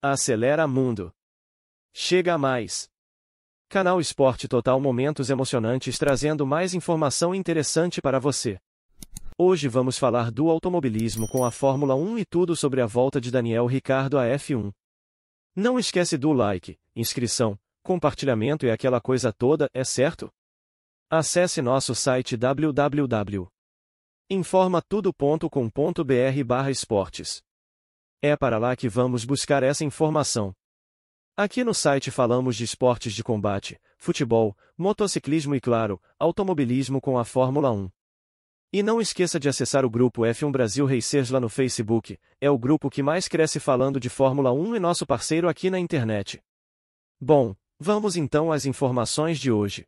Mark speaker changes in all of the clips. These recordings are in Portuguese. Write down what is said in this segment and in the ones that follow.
Speaker 1: Acelera Mundo. Chega a mais. Canal Esporte Total Momentos emocionantes trazendo mais informação interessante para você. Hoje vamos falar do automobilismo com a Fórmula 1 e tudo sobre a volta de Daniel Ricardo à F1. Não esquece do like, inscrição, compartilhamento e aquela coisa toda, é certo? Acesse nosso site www.informatudo.com.br/esportes. É para lá que vamos buscar essa informação. Aqui no site falamos de esportes de combate, futebol, motociclismo e, claro, automobilismo com a Fórmula 1. E não esqueça de acessar o grupo F1 Brasil Racers lá no Facebook, é o grupo que mais cresce falando de Fórmula 1 e nosso parceiro aqui na internet. Bom, vamos então às informações de hoje.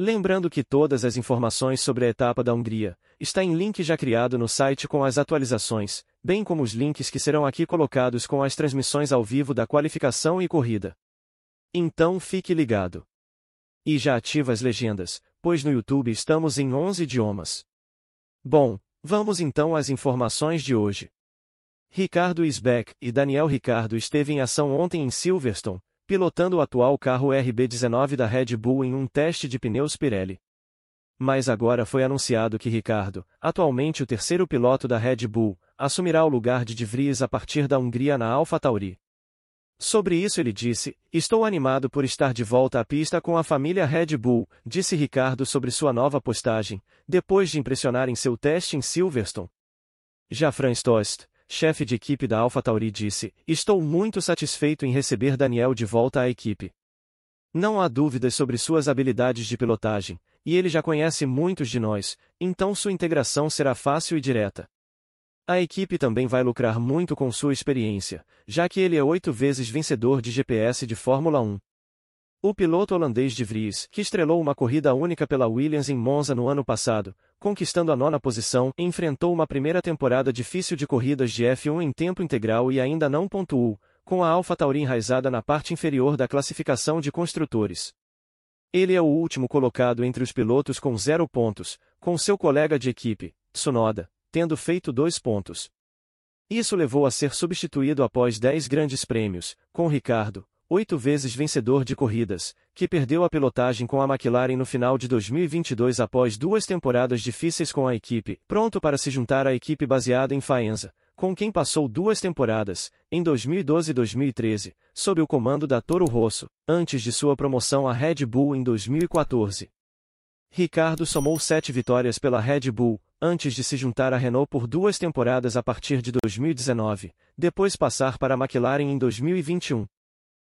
Speaker 1: Lembrando que todas as informações sobre a etapa da Hungria está em link já criado no site com as atualizações, bem como os links que serão aqui colocados com as transmissões ao vivo da qualificação e corrida. Então fique ligado. E já ativa as legendas, pois no YouTube estamos em 11 idiomas. Bom, vamos então às informações de hoje. Ricardo Isbeck e Daniel Ricardo esteve em ação ontem em Silverstone, pilotando o atual carro RB19 da Red Bull em um teste de pneus Pirelli. Mas agora foi anunciado que Ricardo, atualmente o terceiro piloto da Red Bull, assumirá o lugar de De Vries a partir da Hungria na AlphaTauri. Sobre isso ele disse: Estou animado por estar de volta à pista com a família Red Bull, disse Ricardo sobre sua nova postagem, depois de impressionar em seu teste em Silverstone. Já Franz Tost, chefe de equipe da AlphaTauri disse: Estou muito satisfeito em receber Daniel de volta à equipe. Não há dúvidas sobre suas habilidades de pilotagem, e ele já conhece muitos de nós, então sua integração será fácil e direta. A equipe também vai lucrar muito com sua experiência, já que ele é oito vezes vencedor de GPS de Fórmula 1. O piloto holandês de Vries, que estrelou uma corrida única pela Williams em Monza no ano passado, conquistando a nona posição, enfrentou uma primeira temporada difícil de corridas de F1 em tempo integral e ainda não pontuou, com a AlphaTauri enraizada na parte inferior da classificação de construtores. Ele é o último colocado entre os pilotos com zero pontos, com seu colega de equipe, Tsunoda, tendo feito dois pontos. Isso levou a ser substituído após dez grandes prêmios, com Ricardo, oito vezes vencedor de corridas, que perdeu a pilotagem com a McLaren no final de 2022 após duas temporadas difíceis com a equipe, pronto para se juntar à equipe baseada em Faenza, com quem passou duas temporadas, em 2012 e 2013, sob o comando da Toro Rosso, antes de sua promoção à Red Bull em 2014. Ricardo somou sete vitórias pela Red Bull, antes de se juntar à Renault por duas temporadas a partir de 2019, depois passar para a McLaren em 2021.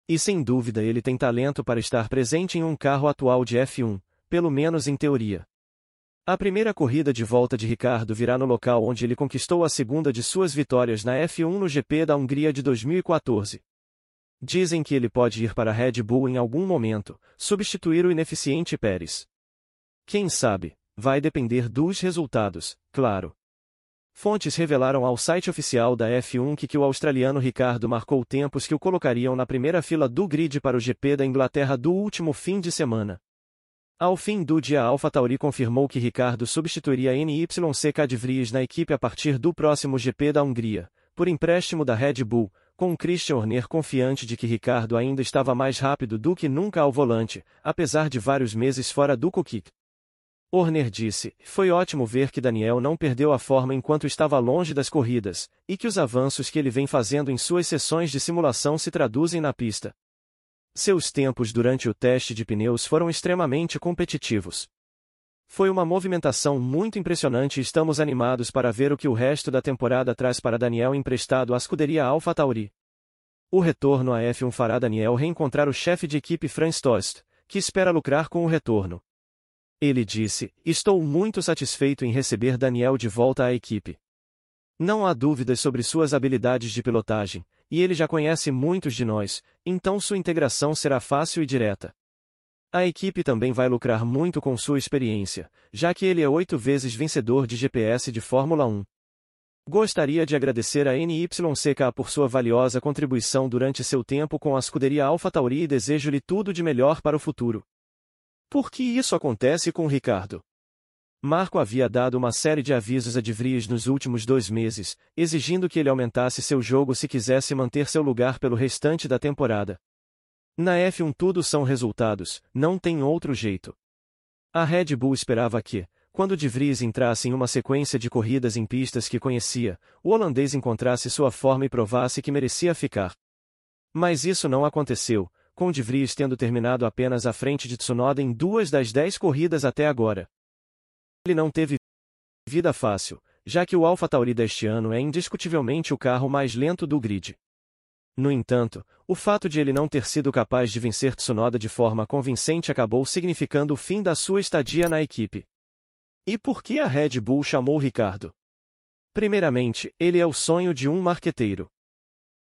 Speaker 1: E sem dúvida ele tem talento para estar presente em um carro atual de F1, pelo menos em teoria. A primeira corrida de volta de Ricardo virá no local onde ele conquistou a segunda de suas vitórias na F1 no GP da Hungria de 2014. Dizem que ele pode ir para a Red Bull em algum momento, substituir o ineficiente Pérez. Quem sabe, vai depender dos resultados, claro. Fontes revelaram ao site oficial da F1 que, que o australiano Ricardo marcou tempos que o colocariam na primeira fila do grid para o GP da Inglaterra do último fim de semana. Ao fim do dia, a AlphaTauri confirmou que Ricardo substituiria NYCK de Vries na equipe a partir do próximo GP da Hungria, por empréstimo da Red Bull, com Christian Horner confiante de que Ricardo ainda estava mais rápido do que nunca ao volante, apesar de vários meses fora do cockpit. Horner disse: Foi ótimo ver que Daniel não perdeu a forma enquanto estava longe das corridas, e que os avanços que ele vem fazendo em suas sessões de simulação se traduzem na pista. Seus tempos durante o teste de pneus foram extremamente competitivos. Foi uma movimentação muito impressionante e estamos animados para ver o que o resto da temporada traz para Daniel emprestado à escuderia AlphaTauri. O retorno à F1 fará Daniel reencontrar o chefe de equipe Franz Tost, que espera lucrar com o retorno. Ele disse: Estou muito satisfeito em receber Daniel de volta à equipe. Não há dúvidas sobre suas habilidades de pilotagem, e ele já conhece muitos de nós, então sua integração será fácil e direta. A equipe também vai lucrar muito com sua experiência, já que ele é oito vezes vencedor de GPS de Fórmula 1. Gostaria de agradecer a NYCK por sua valiosa contribuição durante seu tempo com a escuderia AlphaTauri e desejo-lhe tudo de melhor para o futuro. Por que isso acontece com Ricardo? Marco havia dado uma série de avisos a De Vries nos últimos dois meses, exigindo que ele aumentasse seu jogo se quisesse manter seu lugar pelo restante da temporada. Na F1 tudo são resultados, não tem outro jeito. A Red Bull esperava que, quando De Vries entrasse em uma sequência de corridas em pistas que conhecia, o holandês encontrasse sua forma e provasse que merecia ficar. Mas isso não aconteceu, com De Vries tendo terminado apenas à frente de Tsunoda em duas das dez corridas até agora. Ele não teve vida fácil, já que o AlphaTauri deste ano é indiscutivelmente o carro mais lento do grid. No entanto, o fato de ele não ter sido capaz de vencer Tsunoda de forma convincente acabou significando o fim da sua estadia na equipe. E por que a Red Bull chamou Ricardo? Primeiramente, ele é o sonho de um marqueteiro.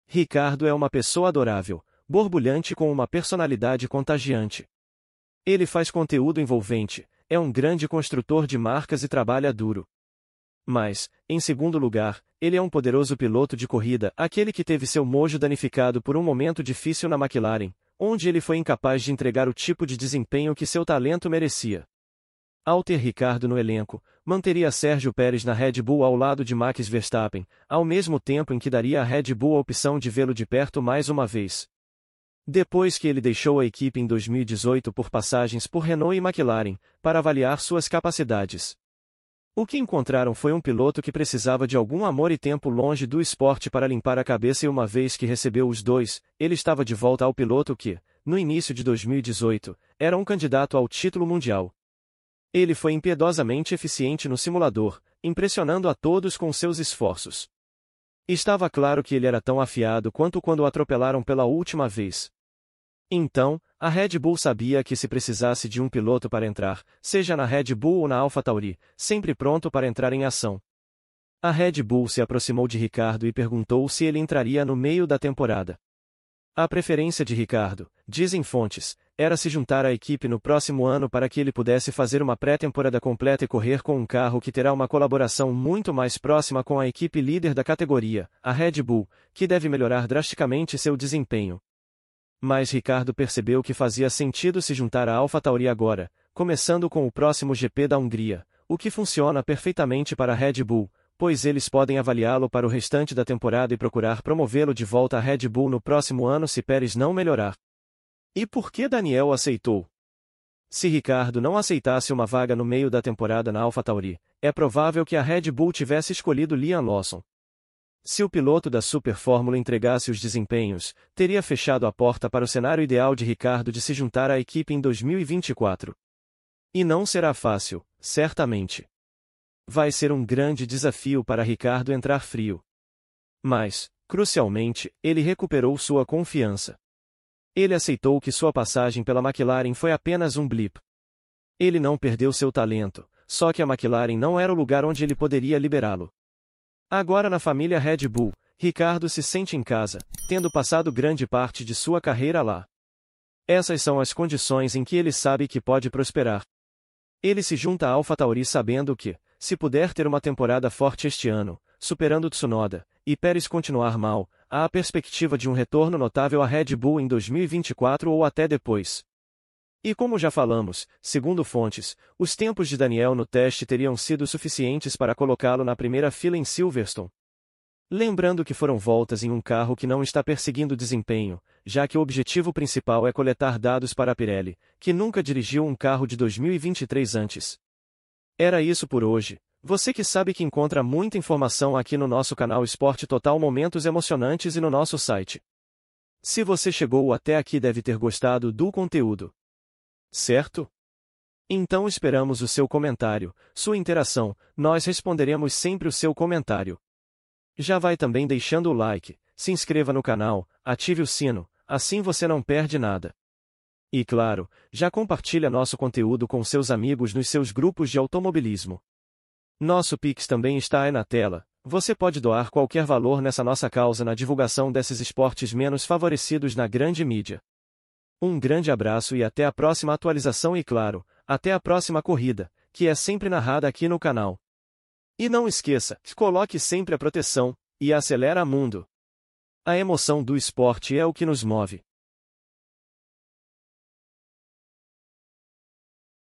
Speaker 1: Ricardo é uma pessoa adorável, borbulhante com uma personalidade contagiante. Ele faz conteúdo envolvente, é um grande construtor de marcas e trabalha duro. Mas, em segundo lugar, ele é um poderoso piloto de corrida, aquele que teve seu mojo danificado por um momento difícil na McLaren, onde ele foi incapaz de entregar o tipo de desempenho que seu talento merecia. Ao ter Ricardo no elenco, manteria Sérgio Pérez na Red Bull ao lado de Max Verstappen, ao mesmo tempo em que daria à Red Bull a opção de vê-lo de perto mais uma vez. Depois que ele deixou a equipe em 2018 por passagens por Renault e McLaren, para avaliar suas capacidades. O que encontraram foi um piloto que precisava de algum amor e tempo longe do esporte para limpar a cabeça e uma vez que recebeu os dois, ele estava de volta ao piloto que, no início de 2018, era um candidato ao título mundial. Ele foi impiedosamente eficiente no simulador, impressionando a todos com seus esforços. Estava claro que ele era tão afiado quanto quando o atropelaram pela última vez. Então, a Red Bull sabia que se precisasse de um piloto para entrar, seja na Red Bull ou na AlphaTauri, sempre pronto para entrar em ação. A Red Bull se aproximou de Ricardo e perguntou se ele entraria no meio da temporada. A preferência de Ricardo, dizem fontes, era se juntar à equipe no próximo ano para que ele pudesse fazer uma pré-temporada completa e correr com um carro que terá uma colaboração muito mais próxima com a equipe líder da categoria, a Red Bull, que deve melhorar drasticamente seu desempenho. Mas Ricardo percebeu que fazia sentido se juntar à AlphaTauri agora, começando com o próximo GP da Hungria, o que funciona perfeitamente para a Red Bull, pois eles podem avaliá-lo para o restante da temporada e procurar promovê-lo de volta à Red Bull no próximo ano se Pérez não melhorar. E por que Daniel aceitou? Se Ricardo não aceitasse uma vaga no meio da temporada na AlphaTauri, é provável que a Red Bull tivesse escolhido Liam Lawson. Se o piloto da Super Fórmula entregasse os desempenhos, teria fechado a porta para o cenário ideal de Ricardo de se juntar à equipe em 2024. E não será fácil, certamente. Vai ser um grande desafio para Ricardo entrar frio. Mas, crucialmente, ele recuperou sua confiança. Ele aceitou que sua passagem pela McLaren foi apenas um blip. Ele não perdeu seu talento, só que a McLaren não era o lugar onde ele poderia liberá-lo. Agora na família Red Bull, Ricardo se sente em casa, tendo passado grande parte de sua carreira lá. Essas são as condições em que ele sabe que pode prosperar. Ele se junta à AlphaTauri sabendo que, se puder ter uma temporada forte este ano, superando Tsunoda, e Pérez continuar mal, há a perspectiva de um retorno notável à Red Bull em 2024 ou até depois. E como já falamos, segundo fontes, os tempos de Daniel no teste teriam sido suficientes para colocá-lo na primeira fila em Silverstone. Lembrando que foram voltas em um carro que não está perseguindo desempenho, já que o objetivo principal é coletar dados para a Pirelli, que nunca dirigiu um carro de 2023 antes. Era isso por hoje. Você que sabe que encontra muita informação aqui no nosso canal Esporte Total Momentos Emocionantes e no nosso site. Se você chegou até aqui deve ter gostado do conteúdo. Certo? Então esperamos o seu comentário, sua interação, nós responderemos sempre o seu comentário. Já vai também deixando o like, se inscreva no canal, ative o sino, assim você não perde nada. E claro, já compartilha nosso conteúdo com seus amigos nos seus grupos de automobilismo. Nosso Pix também está aí na tela, você pode doar qualquer valor nessa nossa causa na divulgação desses esportes menos favorecidos na grande mídia. Um grande abraço e até a próxima atualização e claro, até a próxima corrida, que é sempre narrada aqui no canal. E não esqueça, coloque sempre a proteção, e acelera mundo. A emoção do esporte é o que nos move.